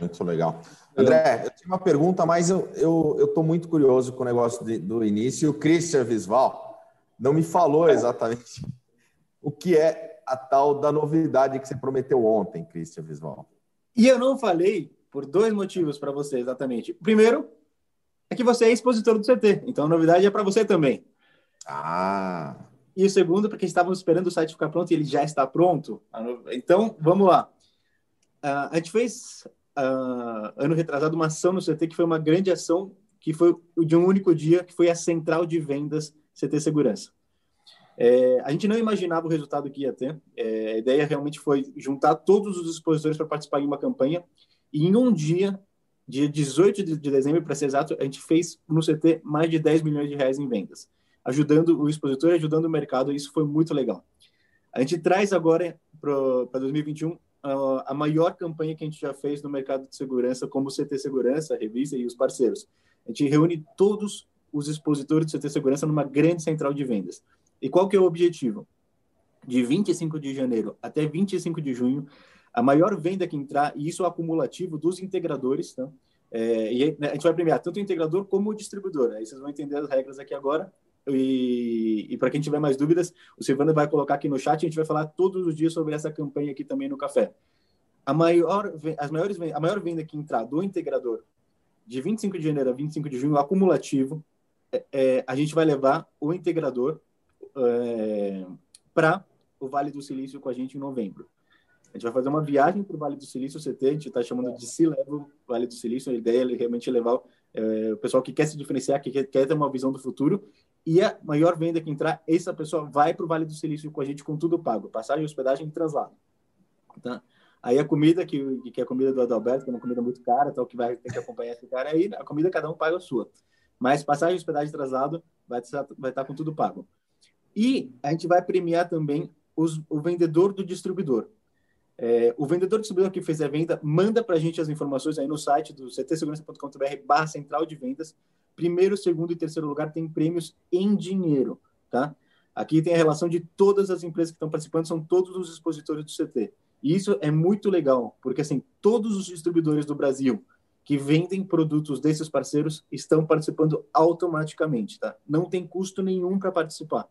Muito legal. André, eu tenho uma pergunta, mas eu estou eu, eu muito curioso com o negócio de, do início. O Christian Visval não me falou exatamente o que é a tal da novidade que você prometeu ontem, Christian Visval. E eu não falei por dois motivos para você, exatamente. Primeiro, é que você é expositor do CT, então a novidade é para você também. Ah. E o segundo, porque estávamos esperando o site ficar pronto e ele já está pronto. Então, vamos lá. Uh, a gente fez, uh, ano retrasado, uma ação no CT que foi uma grande ação, que foi de um único dia, que foi a central de vendas CT Segurança. É, a gente não imaginava o resultado que ia ter. É, a ideia realmente foi juntar todos os expositores para participar em uma campanha. E em um dia, Dia 18 de dezembro, para ser exato, a gente fez no CT mais de 10 milhões de reais em vendas, ajudando o expositor, ajudando o mercado, e isso foi muito legal. A gente traz agora para 2021 a maior campanha que a gente já fez no mercado de segurança, como o CT Segurança, a revista e os parceiros. A gente reúne todos os expositores do CT Segurança numa grande central de vendas. E qual que é o objetivo? De 25 de janeiro até 25 de junho, a maior venda que entrar, e isso é acumulativo dos integradores, tá? É, e né, a gente vai premiar tanto o integrador como o distribuidor. Aí vocês vão entender as regras aqui agora. E, e para quem tiver mais dúvidas, o Silvano vai colocar aqui no chat. A gente vai falar todos os dias sobre essa campanha aqui também no café. A maior, as maiores, a maior venda que entrar do integrador de 25 de janeiro a 25 de junho, acumulativo, é, é, a gente vai levar o integrador é, para o Vale do Silício com a gente em novembro. A gente vai fazer uma viagem para o Vale do Silício CT, a gente está chamando de C-Level Vale do Silício. A ideia é realmente levar é, o pessoal que quer se diferenciar, que quer, ter uma visão do futuro. E a maior venda que entrar, essa pessoa vai para o Vale do Silício com a gente com tudo pago: passagem, hospedagem e translado. Tá? Aí a comida, que, que é a comida do Adalberto, que é uma comida muito cara, então que vai ter que acompanhar esse cara, aí a comida cada um paga a sua. Mas passagem, hospedagem atrasado, vai estar, vai estar com tudo pago. E a gente vai premiar também os, o vendedor do distribuidor. É, o vendedor distribuidor que fez a venda manda para a gente as informações aí no site do ctsegurança.com.br barra central de vendas. Primeiro, segundo e terceiro lugar tem prêmios em dinheiro, tá? Aqui tem a relação de todas as empresas que estão participando, são todos os expositores do CT. E isso é muito legal, porque assim, todos os distribuidores do Brasil que vendem produtos desses parceiros estão participando automaticamente, tá? Não tem custo nenhum para participar.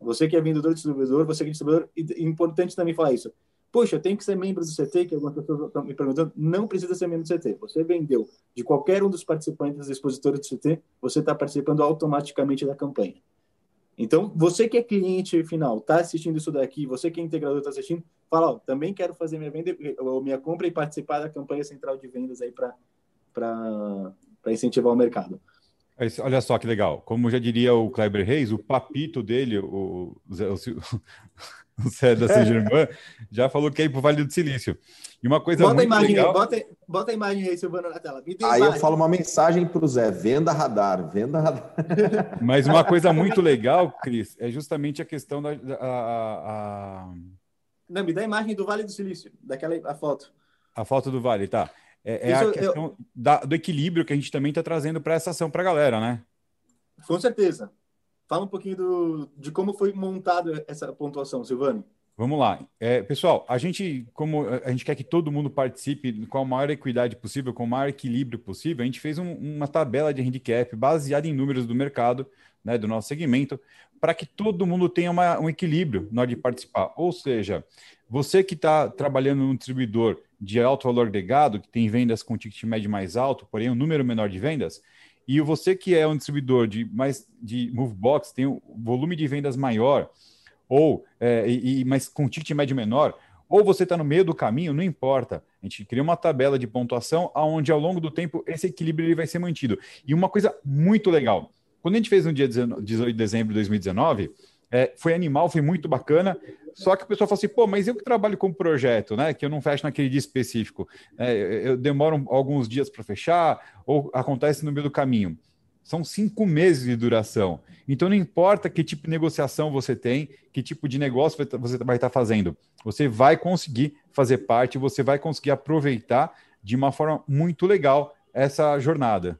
Você que é vendedor distribuidor, você que é distribuidor, é importante também falar isso. Poxa, eu tenho que ser membro do CT, que algumas pessoas estão me perguntando. Não precisa ser membro do CT. Você vendeu de qualquer um dos participantes, expositores do CT, você está participando automaticamente da campanha. Então, você que é cliente final, está assistindo isso daqui, você que é integrador está assistindo, fala, ó, também quero fazer minha venda, ou minha compra e participar da campanha central de vendas aí para incentivar o mercado. Olha só que legal. Como já diria o Kleber Reis, o papito dele, o, o, o, o Zé da São Germain, já falou que é ir para o Vale do Silício. E uma coisa bota muito a imagem legal... Aí, bota, bota a imagem aí, Silvano, na tela. Aí imagem. eu falo uma mensagem para o Zé, venda radar, venda radar. Mas uma coisa muito legal, Cris, é justamente a questão da... A, a... Não, me dá a imagem do Vale do Silício, daquela a foto. A foto do Vale, tá. É, é a questão eu... da, do equilíbrio que a gente também está trazendo para essa ação para a galera, né? Com certeza. Fala um pouquinho do, de como foi montada essa pontuação, Silvano. Vamos lá. É, pessoal, a gente, como a gente quer que todo mundo participe com a maior equidade possível, com o maior equilíbrio possível, a gente fez um, uma tabela de handicap baseada em números do mercado, né, do nosso segmento, para que todo mundo tenha uma, um equilíbrio na hora de participar. Ou seja, você que está trabalhando num distribuidor de alto valor agregado, que tem vendas com ticket médio mais alto, porém um número menor de vendas, e você que é um distribuidor de mais de move box, tem um volume de vendas maior, ou é, e, mas com ticket médio menor, ou você está no meio do caminho, não importa. A gente cria uma tabela de pontuação onde ao longo do tempo esse equilíbrio ele vai ser mantido. E uma coisa muito legal, quando a gente fez no dia 18 de dezembro de 2019, é, foi animal, foi muito bacana. Só que o pessoal fala assim, pô, mas eu que trabalho com projeto, né? Que eu não fecho naquele dia específico. É, eu demoro alguns dias para fechar, ou acontece no meio do caminho. São cinco meses de duração. Então não importa que tipo de negociação você tem, que tipo de negócio você vai estar fazendo. Você vai conseguir fazer parte, você vai conseguir aproveitar de uma forma muito legal essa jornada.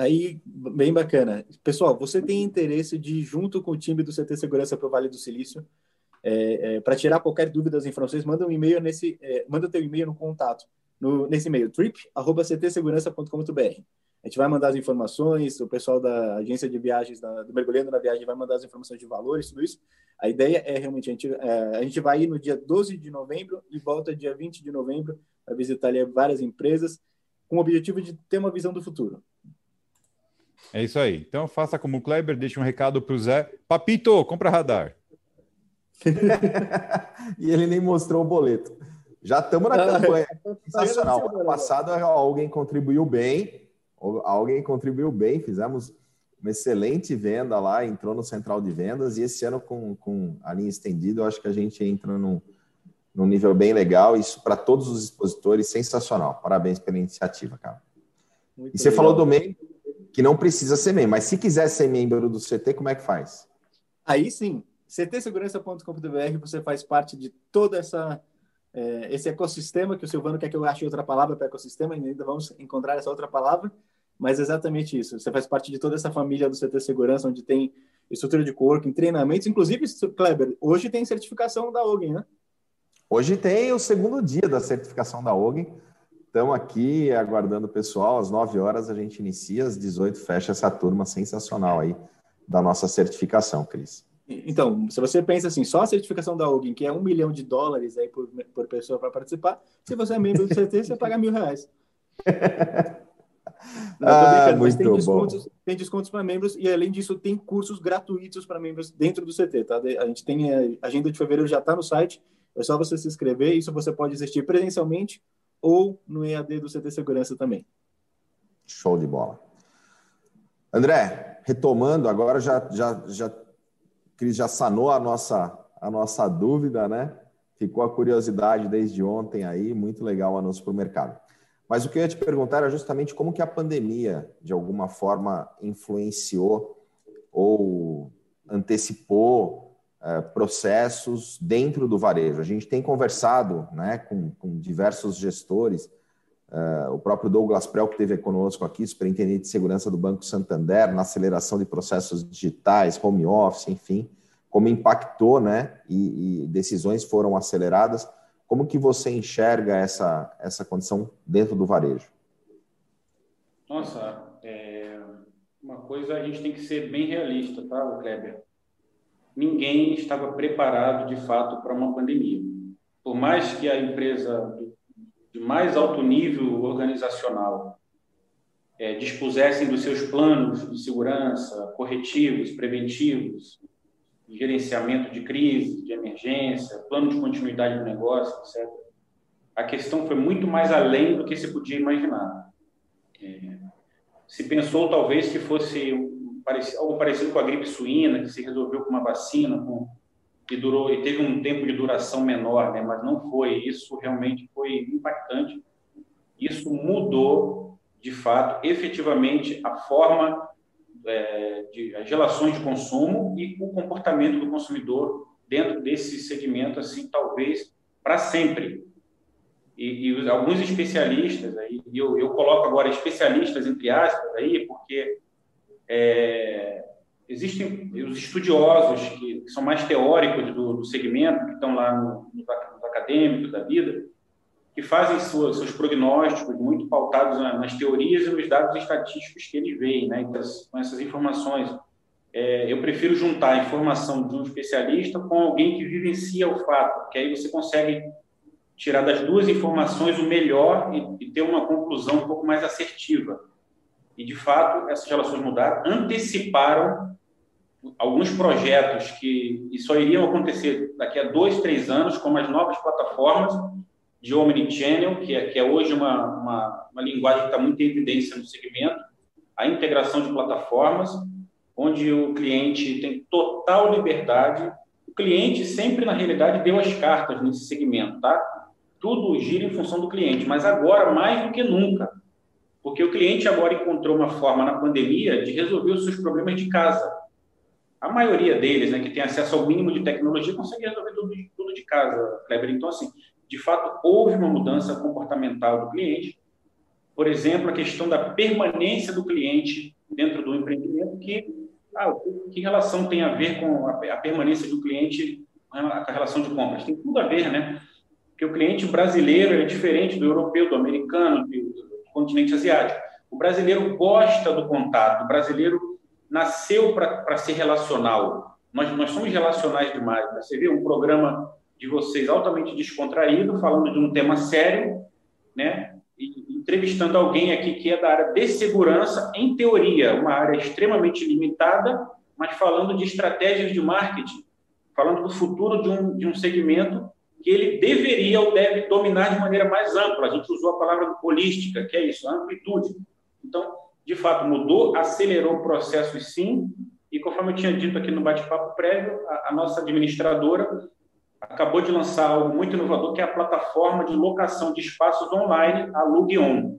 Aí, bem bacana. Pessoal, você tem interesse de junto com o time do CT Segurança para o Vale do Silício? É, é, para tirar qualquer dúvida das informações, manda um e-mail nesse, é, manda teu e-mail no contato, no, nesse e-mail, trip@ctsegurança.com.br. A gente vai mandar as informações, o pessoal da agência de viagens, da, do Mergulhando na Viagem, vai mandar as informações de valores, tudo isso. A ideia é realmente, a gente, é, a gente vai ir no dia 12 de novembro e volta dia 20 de novembro para visitar ali várias empresas, com o objetivo de ter uma visão do futuro. É isso aí. Então faça como o Kleber, deixe um recado para o Zé. Papito, compra radar. e ele nem mostrou o boleto. Já estamos na ah, campanha. Sensacional. Ano passado alguém contribuiu bem. Alguém contribuiu bem. Fizemos uma excelente venda lá, entrou no central de vendas. E esse ano, com, com a linha estendida, eu acho que a gente entra num, num nível bem legal. Isso para todos os expositores, sensacional. Parabéns pela iniciativa, cara. Muito e você legal. falou do meio que não precisa ser membro. Mas se quiser ser membro do CT, como é que faz? Aí sim, ctsegurança.com.br, você faz parte de toda essa é, esse ecossistema que o Silvano quer que eu ache outra palavra para ecossistema, ainda vamos encontrar essa outra palavra, mas é exatamente isso. Você faz parte de toda essa família do CT Segurança, onde tem estrutura de coworking, treinamentos, inclusive, Kleber, hoje tem certificação da OGEN, né? Hoje tem o segundo dia da certificação da OGEN. Estamos aqui aguardando o pessoal. Às 9 horas a gente inicia, às 18 fecha essa turma sensacional aí da nossa certificação, Cris. Então, se você pensa assim, só a certificação da Ogin, que é um milhão de dólares aí por, por pessoa para participar, se você é membro do CT, você paga mil reais. Não, ah, mas tem descontos, bom. tem descontos para membros e além disso tem cursos gratuitos para membros dentro do CT, tá? A gente tem a agenda de fevereiro já está no site, é só você se inscrever. Isso você pode assistir presencialmente ou no EAD do CT Segurança também. Show de bola. André, retomando, agora já, já, já, Cris já sanou a nossa, a nossa dúvida, né? ficou a curiosidade desde ontem aí, muito legal o anúncio para o mercado. Mas o que eu ia te perguntar era justamente como que a pandemia, de alguma forma, influenciou ou antecipou processos dentro do varejo. A gente tem conversado né, com, com diversos gestores, é, o próprio Douglas Prel, que esteve conosco aqui, superintendente de segurança do Banco Santander, na aceleração de processos digitais, home office, enfim, como impactou né, e, e decisões foram aceleradas como que você enxerga essa, essa condição dentro do varejo? Nossa, é, uma coisa a gente tem que ser bem realista, tá, Kleber? Ninguém estava preparado de fato para uma pandemia. Por mais que a empresa de mais alto nível organizacional é, dispusessem dos seus planos de segurança, corretivos, preventivos, gerenciamento de crise, de emergência, plano de continuidade do negócio, etc. A questão foi muito mais além do que se podia imaginar. É, se pensou talvez que fosse algo parecido com a gripe suína, que se resolveu com uma vacina, com, que durou e teve um tempo de duração menor, né? mas não foi. Isso realmente foi impactante. Isso mudou, de fato, efetivamente, a forma é, de, as relações de consumo e o comportamento do consumidor dentro desse segmento, assim, talvez para sempre. E, e, alguns especialistas, aí, eu, eu coloco agora especialistas entre aspas aí, porque é, existem os estudiosos que, que, são mais teóricos do, do segmento, que estão lá no, nos acadêmicos da vida, que fazem suas, seus prognósticos muito pautados nas teorias e nos dados estatísticos que eles veem, né? Então, com essas informações. É, eu prefiro juntar a informação de um especialista com alguém que vivencia o fato, porque aí você consegue tirar das duas informações o melhor e, e ter uma conclusão um pouco mais assertiva. E, de fato, essas relações mudaram, anteciparam alguns projetos que só iriam acontecer daqui a dois, três anos, como as novas plataformas, de Omnichannel, que é, que é hoje uma, uma, uma linguagem que está muito em evidência no segmento, a integração de plataformas, onde o cliente tem total liberdade. O cliente sempre, na realidade, deu as cartas nesse segmento, tá? Tudo gira em função do cliente, mas agora mais do que nunca, porque o cliente agora encontrou uma forma na pandemia de resolver os seus problemas de casa. A maioria deles, né, que tem acesso ao mínimo de tecnologia, consegue resolver tudo, tudo de casa, Kleber. Então, assim, de fato, houve uma mudança comportamental do cliente. Por exemplo, a questão da permanência do cliente dentro do empreendimento, que, ah, que relação tem a ver com a, permanência do cliente com a relação de compras? Tem tudo a ver, né? Porque o cliente brasileiro é diferente do europeu, do americano, do continente asiático. O brasileiro gosta do contato, o brasileiro nasceu para ser relacional. Nós, nós somos relacionais demais. Você vê um programa de vocês altamente descontraído, falando de um tema sério, né? E entrevistando alguém aqui que é da área de segurança, em teoria, uma área extremamente limitada, mas falando de estratégias de marketing, falando do futuro de um, de um segmento que ele deveria ou deve dominar de maneira mais ampla. A gente usou a palavra holística, que é isso, amplitude. Então, de fato, mudou, acelerou o processo, sim, e conforme eu tinha dito aqui no bate-papo prévio, a, a nossa administradora acabou de lançar algo muito inovador, que é a plataforma de locação de espaços online, a Lugion.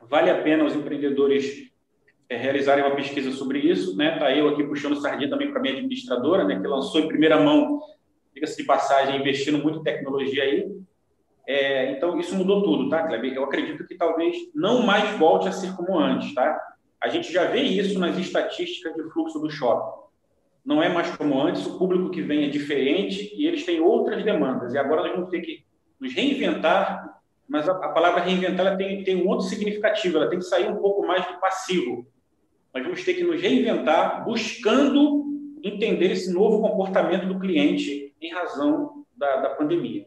Vale a pena os empreendedores é, realizarem uma pesquisa sobre isso, né? Tá eu aqui puxando sardinha também para minha administradora, né? Que lançou em primeira mão, diga-se de passagem, investindo muito em tecnologia aí. É, então isso mudou tudo, tá, Kleber? Eu acredito que talvez não mais volte a ser como antes, tá? A gente já vê isso nas estatísticas de fluxo do shopping não é mais como antes, o público que vem é diferente e eles têm outras demandas. E agora nós vamos ter que nos reinventar, mas a, a palavra reinventar ela tem, tem um outro significativo, ela tem que sair um pouco mais do passivo. Nós vamos ter que nos reinventar buscando entender esse novo comportamento do cliente em razão da, da pandemia.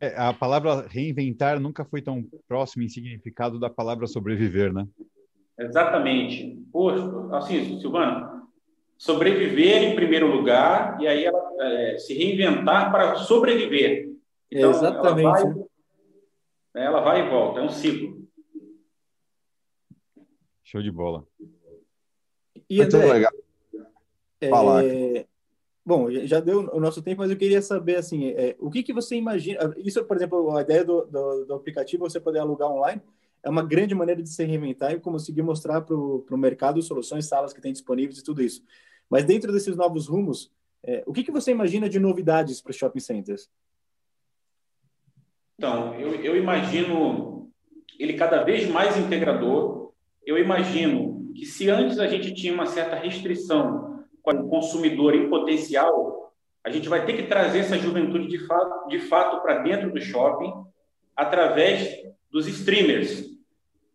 É, a palavra reinventar nunca foi tão próximo em significado da palavra sobreviver, né? Exatamente. Poxa, assim, Silvano, sobreviver em primeiro lugar e aí ela é, se reinventar para sobreviver. Então, Exatamente. Ela vai, né, ela vai e volta, é um ciclo. Show de bola. E Muito André, legal. É, Bom, já deu o nosso tempo, mas eu queria saber, assim, é, o que, que você imagina... Isso, por exemplo, a ideia do, do, do, aplicativo, você poder alugar online, é uma grande maneira de se reinventar e conseguir mostrar para o mercado soluções, salas que tem disponíveis e tudo isso. Mas dentro desses novos rumos, é, o que, que você imagina de novidades para os shopping centers? Então, eu, eu imagino ele cada vez mais integrador. Eu imagino que se antes a gente tinha uma certa restrição o consumidor em potencial, a gente vai ter que trazer essa juventude de fato, de fato para dentro do shopping através dos streamers.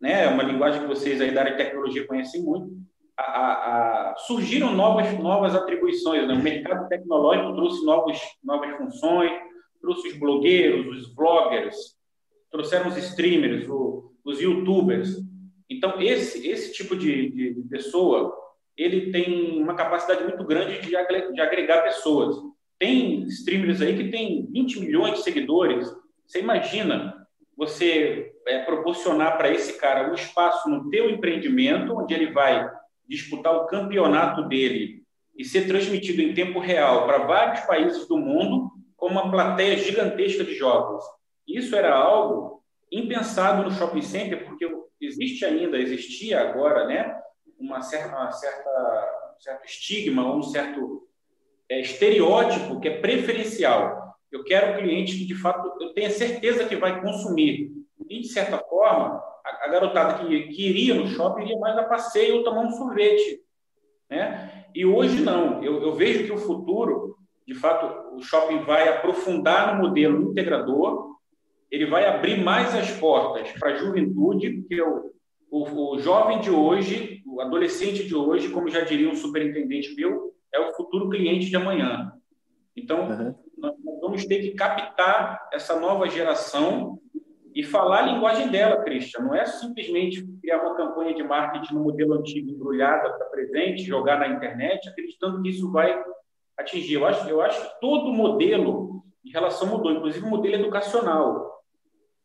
Né? É uma linguagem que vocês aí da área de tecnologia conhecem muito. A, a, a, surgiram novas, novas atribuições. Né? O mercado tecnológico trouxe novos, novas funções, trouxe os blogueiros, os vloggers, trouxeram os streamers, o, os youtubers. Então, esse, esse tipo de, de pessoa ele tem uma capacidade muito grande de agregar pessoas. Tem streamers aí que tem 20 milhões de seguidores. Você imagina você é, proporcionar para esse cara um espaço no teu empreendimento, onde ele vai disputar o campeonato dele e ser transmitido em tempo real para vários países do mundo com uma plateia gigantesca de jogos. Isso era algo impensado no shopping center, porque existe ainda, existia agora, né, uma certa, uma certa um certo estigma, um certo é, estereótipo que é preferencial. Eu quero um cliente que, de fato, eu tenha certeza que vai consumir. E, de certa forma, a, a garotada que, que iria no shopping iria mais a passeio ou tomar um sorvete. Né? E hoje não. Eu, eu vejo que o futuro, de fato, o shopping vai aprofundar no modelo integrador, ele vai abrir mais as portas para a juventude, que o, o jovem de hoje, o adolescente de hoje, como já diria um superintendente meu, é o futuro cliente de amanhã. Então, uhum. nós vamos ter que captar essa nova geração e falar a linguagem dela, Christian. Não é simplesmente criar uma campanha de marketing no modelo antigo, embrulhada para presente, jogar na internet, acreditando que isso vai atingir. Eu acho, eu acho que todo modelo de relação mudou, inclusive o modelo educacional.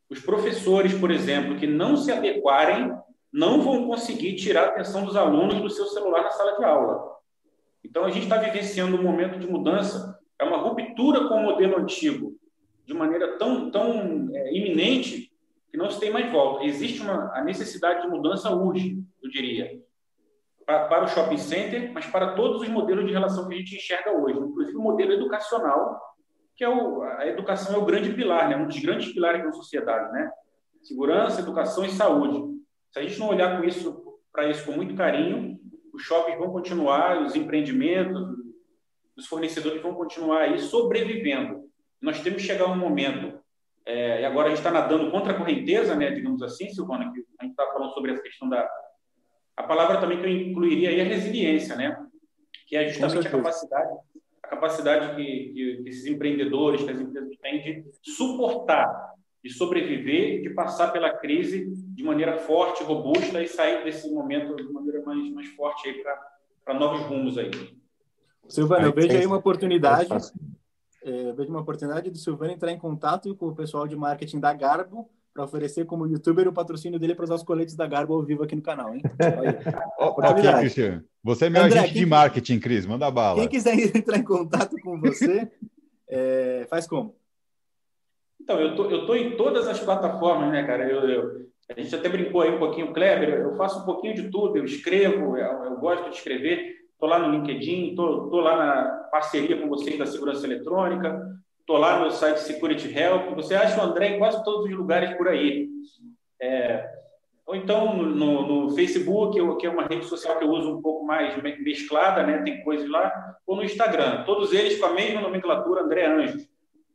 Os professores, por exemplo, que não se adequarem não vão conseguir tirar a atenção dos alunos do seu celular na sala de aula. Então, a gente está vivenciando um momento de mudança, é uma ruptura com o modelo antigo, de maneira tão, tão é, iminente que não se tem mais volta. Existe uma, a necessidade de mudança urge, eu diria, para, para o shopping center, mas para todos os modelos de relação que a gente enxerga hoje, inclusive o modelo educacional, que é o, a educação é o grande pilar, né? um dos grandes pilares da sociedade, né? Segurança, educação e saúde. Se a gente não olhar com isso para isso com muito carinho, os shoppings vão continuar, os empreendimentos, os fornecedores vão continuar aí sobrevivendo. Nós temos que chegar a um momento, é, e agora a gente está nadando contra a correnteza, né, digamos assim, Silvana, que a gente está falando sobre essa questão da. A palavra também que eu incluiria aí é resiliência, né? Que é justamente a capacidade, a capacidade que, que, que esses empreendedores, que as empresas têm de suportar de sobreviver, de passar pela crise de maneira forte, robusta e sair desse momento de maneira mais, mais forte aí para novos rumos aí. Silvana, eu vejo aí uma oportunidade, é, vejo uma oportunidade do Silvano entrar em contato com o pessoal de marketing da Garbo para oferecer como youtuber o patrocínio dele para usar os coletes da Garbo ao vivo aqui no canal, hein? ok, Cristian. Você é meu André, agente de marketing, Cris, manda bala. Quem quiser entrar em contato com você, é, faz como? Então, eu tô, eu tô em todas as plataformas, né, cara? Eu, eu, a gente até brincou aí um pouquinho, Kleber, eu faço um pouquinho de tudo, eu escrevo, eu, eu gosto de escrever, estou lá no LinkedIn, estou lá na parceria com vocês da segurança eletrônica, estou lá no site Security Help, você acha o André em quase todos os lugares por aí. É, ou então no, no Facebook, que é uma rede social que eu uso um pouco mais mesclada, né? tem coisas lá, ou no Instagram, todos eles com a mesma nomenclatura, André Anjos.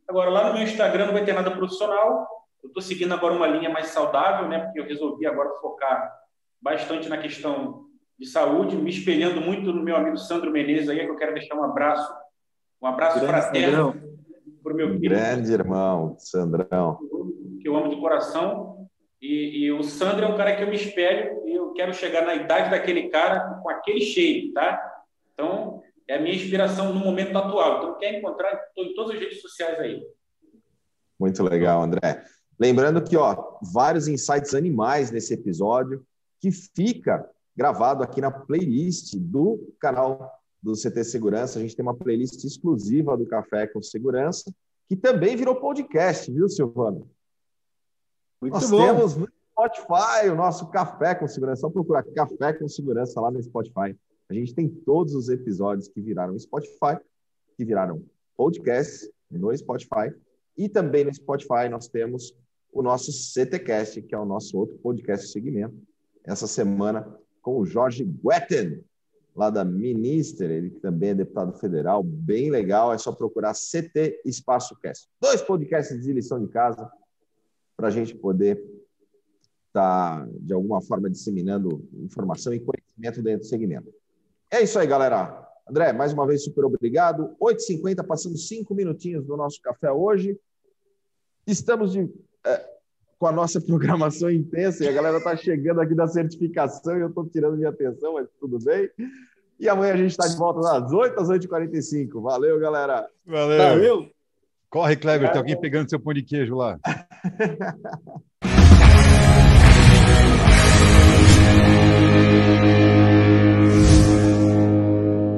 Agora, lá no meu Instagram não vai ter nada profissional. Eu estou seguindo agora uma linha mais saudável, né? Porque eu resolvi agora focar bastante na questão de saúde, me espelhando muito no meu amigo Sandro Menezes aí, que eu quero deixar um abraço, um abraço fraterno para o meu filho. Grande irmão, Sandrão. Que eu amo de coração. E, e, o Sandro é um cara que eu me espelho e eu quero chegar na idade daquele cara com aquele shape, tá? Então, é a minha inspiração no momento atual. Então, quer encontrar, estou em todas as redes sociais aí. Muito legal, André. Lembrando que, ó, vários insights animais nesse episódio, que fica gravado aqui na playlist do canal do CT Segurança. A gente tem uma playlist exclusiva do Café com Segurança, que também virou podcast, viu, Silvano? Muito Nós bom. temos no Spotify o nosso Café com Segurança. Só procurar Café com Segurança lá no Spotify. A gente tem todos os episódios que viraram Spotify, que viraram podcast no Spotify. E também no Spotify nós temos o nosso CTcast, que é o nosso outro podcast segmento. Essa semana com o Jorge Guetten, lá da Minister, ele também é deputado federal, bem legal, é só procurar CT Espaço Cast. Dois podcasts de lição de casa para a gente poder estar, tá, de alguma forma, disseminando informação e conhecimento dentro do segmento. É isso aí, galera. André, mais uma vez, super obrigado. 8h50, passando cinco minutinhos do nosso café hoje. Estamos de, com a nossa programação intensa e a galera está chegando aqui da certificação e eu estou tirando minha atenção, mas tudo bem. E amanhã a gente está de volta às 8 às 8h45. Valeu, galera. Valeu. Valeu. Corre, Kleber, tem alguém pegando seu pão de queijo lá.